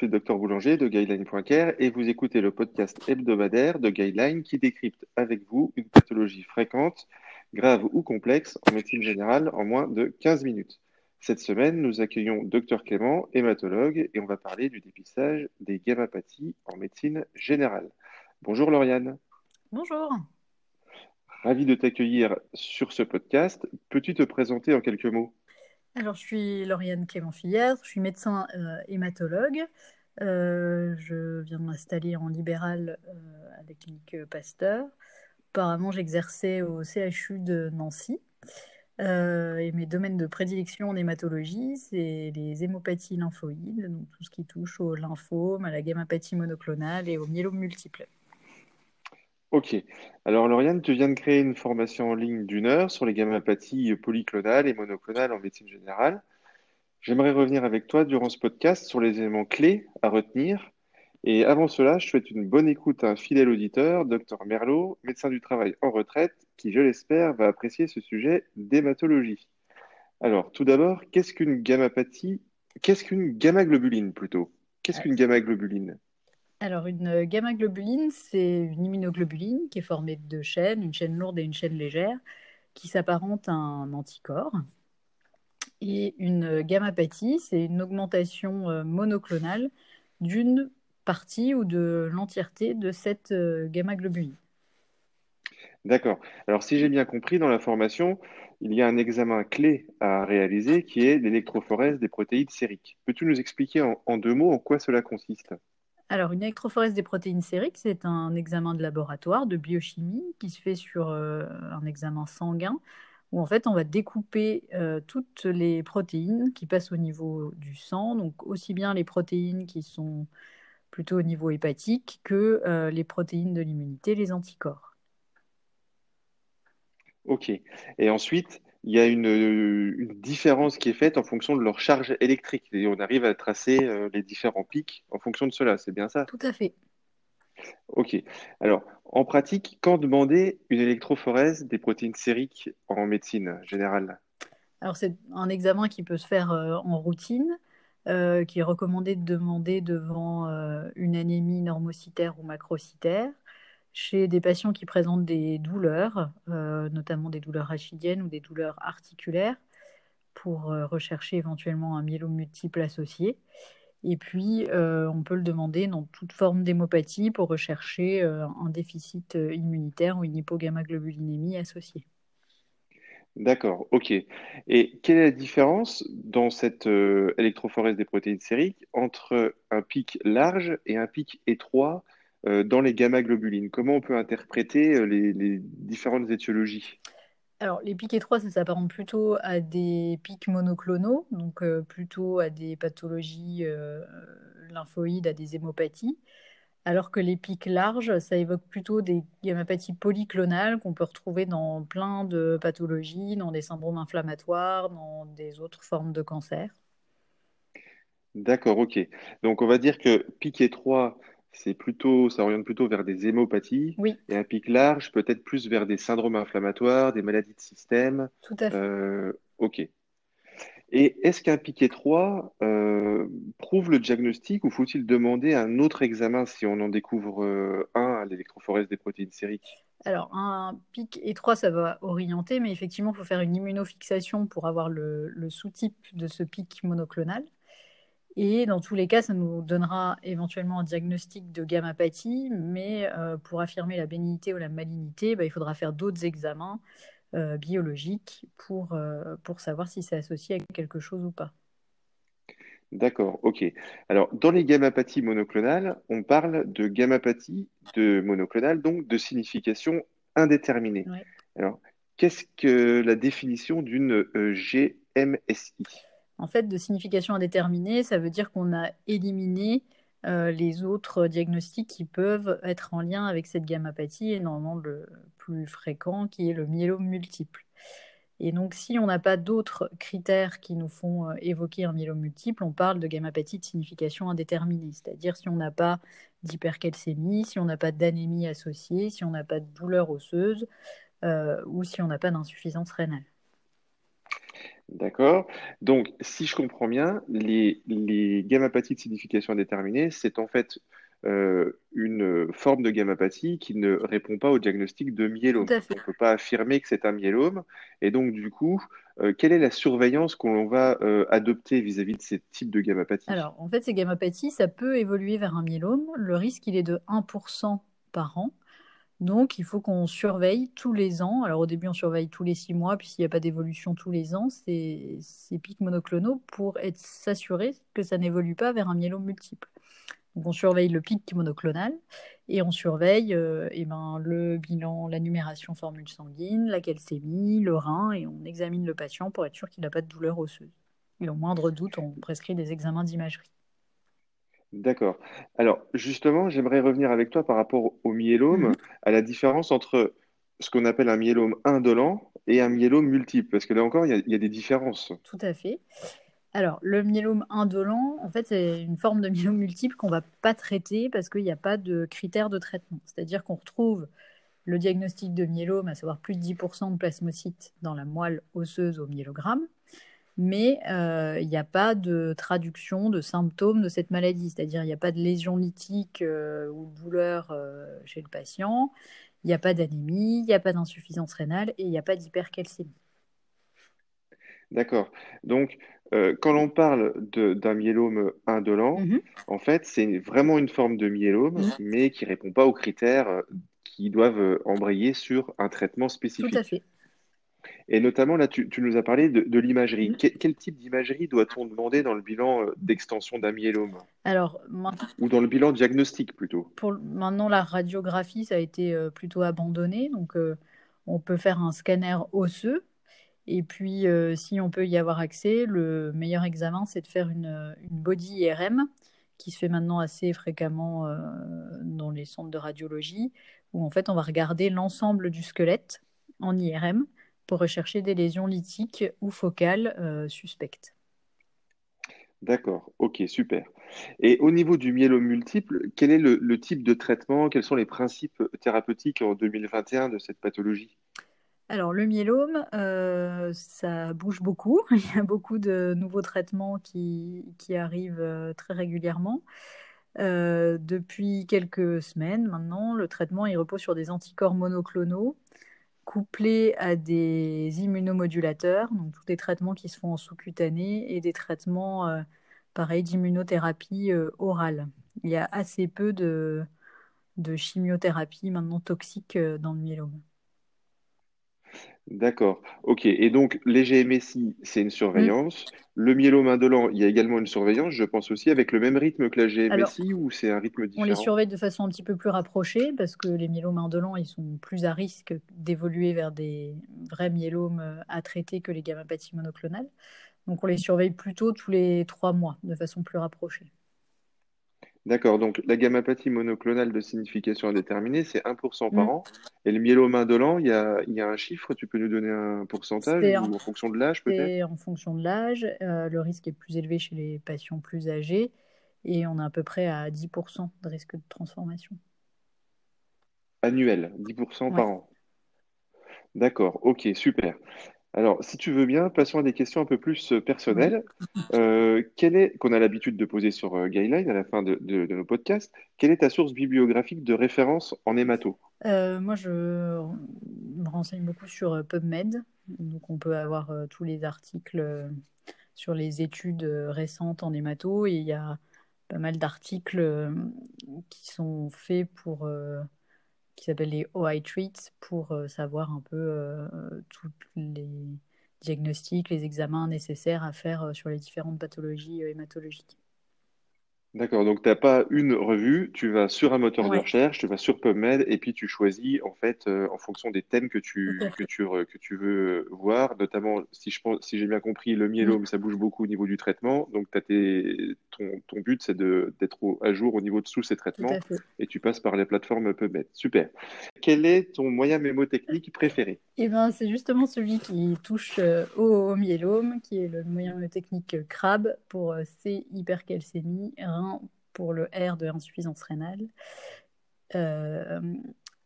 suis le docteur Boulanger de Guideline.care et vous écoutez le podcast hebdomadaire de Guideline qui décrypte avec vous une pathologie fréquente, grave ou complexe en médecine générale en moins de 15 minutes. Cette semaine, nous accueillons Dr Clément, hématologue, et on va parler du dépistage des gammapathies en médecine générale. Bonjour Lauriane. Bonjour. Ravi de t'accueillir sur ce podcast. Peux-tu te présenter en quelques mots? Alors, je suis Lauriane Clément-Filière, je suis médecin euh, hématologue. Euh, je viens de m'installer en libéral euh, à la clinique Pasteur. Apparemment, j'exerçais au CHU de Nancy. et mes domaines de prédilection en hématologie, c'est les hémopathies lymphoïdes, donc tout ce qui touche au lymphome, à la gammapathie monoclonale et au myélome multiple. Ok. Alors, Lauriane, tu viens de créer une formation en ligne d'une heure sur les gammapathies polyclonales et monoclonales en médecine générale. J'aimerais revenir avec toi durant ce podcast sur les éléments clés à retenir. Et avant cela, je souhaite une bonne écoute à un fidèle auditeur, Dr Merlot, médecin du travail en retraite, qui, je l'espère, va apprécier ce sujet d'hématologie. Alors, tout d'abord, qu'est-ce qu'une gammapathie Qu'est-ce qu'une gamma-globuline plutôt? Qu'est-ce qu'une gamma-globuline? Alors, une gamma-globuline, c'est une immunoglobuline qui est formée de deux chaînes, une chaîne lourde et une chaîne légère, qui s'apparente à un anticorps. Et une gammapathie, c'est une augmentation euh, monoclonale d'une partie ou de l'entièreté de cette euh, gamma-globuline. D'accord. Alors, si j'ai bien compris, dans la formation, il y a un examen clé à réaliser qui est l'électrophorèse des protéines sériques. Peux-tu nous expliquer en deux mots en quoi cela consiste? Alors, une électrophorèse des protéines sériques, c'est un examen de laboratoire de biochimie qui se fait sur euh, un examen sanguin où en fait on va découper euh, toutes les protéines qui passent au niveau du sang, donc aussi bien les protéines qui sont plutôt au niveau hépatique que euh, les protéines de l'immunité, les anticorps. Ok. Et ensuite, il y a une, différence qui est faite en fonction de leur charge électrique. Et on arrive à tracer euh, les différents pics en fonction de cela, c'est bien ça? Tout à fait. Ok. Alors, en pratique, quand demander une électrophorèse des protéines sériques en médecine générale? Alors, c'est un examen qui peut se faire euh, en routine, euh, qui est recommandé de demander devant une anémie normocytaire ou macrocytaire chez des patients qui présentent des douleurs, euh, notamment des douleurs rachidiennes ou des douleurs articulaires, pour euh, rechercher éventuellement un myélome multiple associé. Et puis, euh, on peut le demander dans toute forme d'hémopathie pour rechercher un déficit immunitaire ou une hypogammaglobulinémie associée. D'accord, ok. Et quelle est la différence dans cette électrophorèse des protéines sériques entre un pic large et un pic étroit euh, dans les gamma-globulines? Comment on peut interpréter euh, les, différentes étiologies? Alors, les pics étroits, ça s'apparente plutôt à des pics monoclonaux, donc euh, plutôt à des pathologies lymphoïdes, à des hémopathies, alors que les pics larges, ça évoque plutôt des gammapathies polyclonales qu'on peut retrouver dans plein de pathologies, dans des syndromes inflammatoires, dans des autres formes de cancer. D'accord, ok. Donc, on va dire que pic étroit, c'est plutôt, ça oriente plutôt vers des hémopathies. Oui. Et un pic large, peut-être plus vers des syndromes inflammatoires, des maladies de système. Tout à fait. Euh, ok. Et est-ce qu'un pic étroit euh, prouve le diagnostic ou faut-il demander un autre examen si on en découvre euh, un à l'électrophorèse des protéines sériques? Alors, un pic étroit, ça va orienter, mais effectivement, il faut faire une immunofixation pour avoir le sous-type de ce pic monoclonal. Et dans tous les cas, ça nous donnera éventuellement un diagnostic de gammapathie, mais euh, pour affirmer la bénignité ou la malignité, bah, il faudra faire d'autres examens euh, biologiques pour, euh, pour savoir si c'est associé à quelque chose ou pas. D'accord, ok. Alors, dans les gammapathies monoclonales, on parle de gammapathie de monoclonale, donc de signification indéterminée. Alors, qu'est-ce que la définition d'une GMSI en fait, de signification indéterminée, ça veut dire qu'on a éliminé euh, les autres diagnostics qui peuvent être en lien avec cette gammapathie, et normalement le plus fréquent qui est le myélome multiple. Et donc, si on n'a pas d'autres critères qui nous font euh, évoquer un myélome multiple, on parle de gammapathie de signification indéterminée, c'est-à-dire si on n'a pas d'hypercalcémie, si on n'a pas d'anémie associée, si on n'a pas de douleur osseuse euh, ou si on n'a pas d'insuffisance rénale. D'accord? Donc, si je comprends bien, les, les gammapathies de signification indéterminée, c'est en fait euh, une forme de gammapathie qui ne répond pas au diagnostic de Tout myélome. On ne peut pas affirmer que c'est un myélome. Et donc, du coup, euh, quelle est la surveillance qu'on va euh, adopter vis-à-vis de ces types de gammapathies? Alors, en fait, ces gammapathies, ça peut évoluer vers un myélome. Le risque, il est de 1% par an. Donc, il faut qu'on surveille tous les ans. Alors, au début, on surveille tous les six mois, puis s'il n'y a pas d'évolution tous les ans, c'est ces pics monoclonaux pour être s'assurer que ça n'évolue pas vers un myélome multiple. Donc, on surveille le pic monoclonal et on surveille euh, eh ben, le bilan, la numération formule sanguine, la calcémie, le rein, et on examine le patient pour être sûr qu'il n'a pas de douleur osseuse. Et au moindre doute, on prescrit des examens d'imagerie. D'accord. Alors, justement, j'aimerais revenir avec toi par rapport au Mhm. myélome, à la différence entre ce qu'on appelle un myélome indolent et un myélome multiple, parce que là encore, il y a, il y a des différences. Tout à fait. Alors, le myélome indolent, en fait, c'est une forme de myélome multiple qu'on ne va pas traiter parce qu'il n'y a pas de critères de traitement. C'est-à-dire qu'on retrouve le diagnostic de myélome, à savoir plus de 10% de plasmocytes dans la moelle osseuse au myélogramme, mais euh, il n'y a pas de traduction de symptômes de cette maladie. C'est-à-dire il n'y a pas de lésion lytique euh, ou de douleur euh, chez le patient, il n'y a pas d'anémie, il n'y a pas d'insuffisance rénale et il n'y a pas d'hypercalcémie. D'accord. Donc, euh, quand l'on parle d'un myélome indolent, Mhm. en fait, c'est vraiment une forme de myélome, Mhm. mais qui répond pas aux critères qui doivent embrayer sur un traitement Tout à spécifique. fait. Et notamment, là, tu, tu nous as parlé de, de l'imagerie. Mhm. Quel, type d'imagerie doit-on demander dans le bilan euh, d'extension d'un myélome? Alors, maintenant, Ou dans le bilan diagnostique plutôt? pour, maintenant, la radiographie, ça a été euh, plutôt abandonné. Donc, euh, on peut faire un scanner osseux. Et puis, euh, si on peut y avoir accès, le meilleur examen, c'est de faire une, une body IRM, qui se fait maintenant assez fréquemment euh, dans les centres de radiologie, où en fait, on va regarder l'ensemble du squelette en IRM pour rechercher des lésions lithiques ou focales euh, suspectes. D'accord, ok, super. Et au niveau du myélome multiple, quel est le, le type de traitement? Quels sont les principes thérapeutiques en 2021 de cette pathologie? Alors, le myélome, euh, ça bouge beaucoup. Il y a beaucoup de nouveaux traitements qui, qui arrivent euh, très régulièrement. Euh, depuis quelques semaines maintenant, le traitement il repose sur des anticorps monoclonaux couplés à des immunomodulateurs, donc tous des traitements qui se font en sous-cutané et des traitements euh, d'immunothérapie euh, orale. Il y a assez peu de, de chimiothérapie maintenant toxique euh, dans le myélome. D'accord, ok. Et donc, les GMSI, c'est une Mm. surveillance. Le myélome indolent, il y a également une surveillance, je pense aussi, avec le même rythme que la Alors, GMSI ou c'est un rythme On les différent? surveille de façon un petit peu plus rapprochée parce que les myélomes indolents, ils sont plus à risque d'évoluer vers des vrais myélomes euh, à traiter que les gammapathies monoclonales. Donc on les surveille plutôt tous les trois mois de façon plus rapprochée. D'accord, donc la gammapathie monoclonale de signification indéterminée, c'est 1% par Mm. an. Et le myélome indolent, il y a, il y a un chiffre, tu peux nous donner un pourcentage C'est en, ou en fonction de l'âge peut-être? c'est en fonction de l'âge. euh, le risque est plus élevé chez les patients plus âgés et on est à peu près à 10% de risque de transformation. Annuel, 10% Ouais. par an. D'accord, ok, super. Alors, si tu veux bien, passons à des questions un peu plus euh, personnelles. Euh, quelle est, qu'on a l'habitude de poser sur euh, Guideline à la fin de, de- de nos podcasts, quelle est ta source bibliographique de référence en hémato? Euh, moi, je me renseigne beaucoup sur PubMed. Donc, on peut avoir tous les articles sur les études récentes en hémato. Et il y a pas mal d'articles qui sont faits pour, qui s'appellent les OI Treats, pour euh, savoir un peu euh, tous les diagnostics, les examens nécessaires à faire euh, sur les différentes pathologies hématologiques. D'accord, donc tu n'as pas une revue, tu vas sur un moteur de Ouais, recherche, tu vas sur PubMed et puis tu choisis en fait euh, en fonction des thèmes que tout à tu, que fait. tu, re- que tu veux voir, notamment si je pense, si j'ai bien compris, le Mm, myélome, ça bouge beaucoup au niveau du traitement, donc t'as tes, ton, ton but c'est de, d'être au- à jour au niveau de tous ces tout traitements à fait. et tu passes par les plateformes PubMed. Super. Quel est ton moyen mémotechnique préféré? Et ben, c'est justement celui qui touche euh, au, au myélome, qui est le moyen technique CRAB pour euh, C, hypercalcémie, rein pour le R de insuffisance rénale, euh,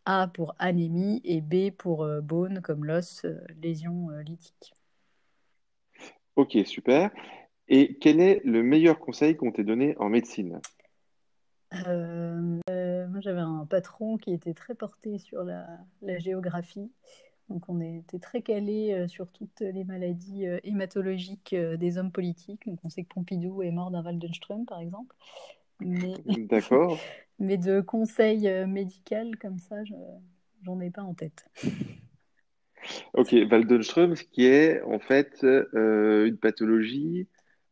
A pour anémie et B pour euh, bone, comme l'os, euh, lésion euh, lithique. Ok, super. Et quel est le meilleur conseil qu'on t'ait donné en médecine? Euh, euh, moi, j'avais un patron qui était très porté sur la, la géographie. Donc, on était très calé euh, sur toutes les maladies euh, hématologiques euh, des hommes politiques. Donc, on sait que Pompidou est mort d'un Waldenström, par exemple. Mais, D'accord. mais de conseils médicaux comme ça, je, j'en ai pas en tête. Ok, Waldenström, ce qui est en fait euh, une pathologie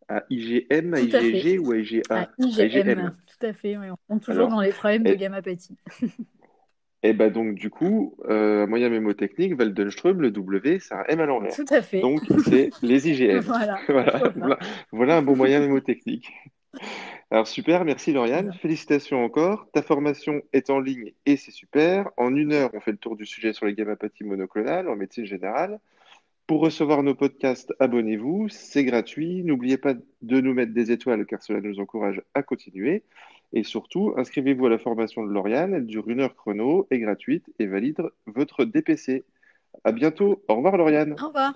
à IgM, à fait. IgG ou à IgA? À À IgM. Tout à fait. oui. On est toujours dans les problèmes de et, gammapathie. Et bah donc du coup, euh, moyen mémotechnique, Waldenström, le W, c'est un M à l'envers. Tout à fait. Donc c'est les IgM. Voilà, Voilà, voilà, un bon moyen mémotechnique. Alors super, merci Lauriane. Félicitations encore. Ta formation est en ligne et c'est super. En une heure, on fait le tour du sujet sur les gammapathies monoclonales en médecine générale. Pour recevoir nos podcasts, abonnez-vous, c'est gratuit. N'oubliez pas de nous mettre des étoiles car cela nous encourage à continuer. Et surtout, inscrivez-vous à la formation de Lauriane. Elle dure une heure chrono, est gratuite et valide votre DPC. À bientôt. Au revoir Lauriane. Au revoir.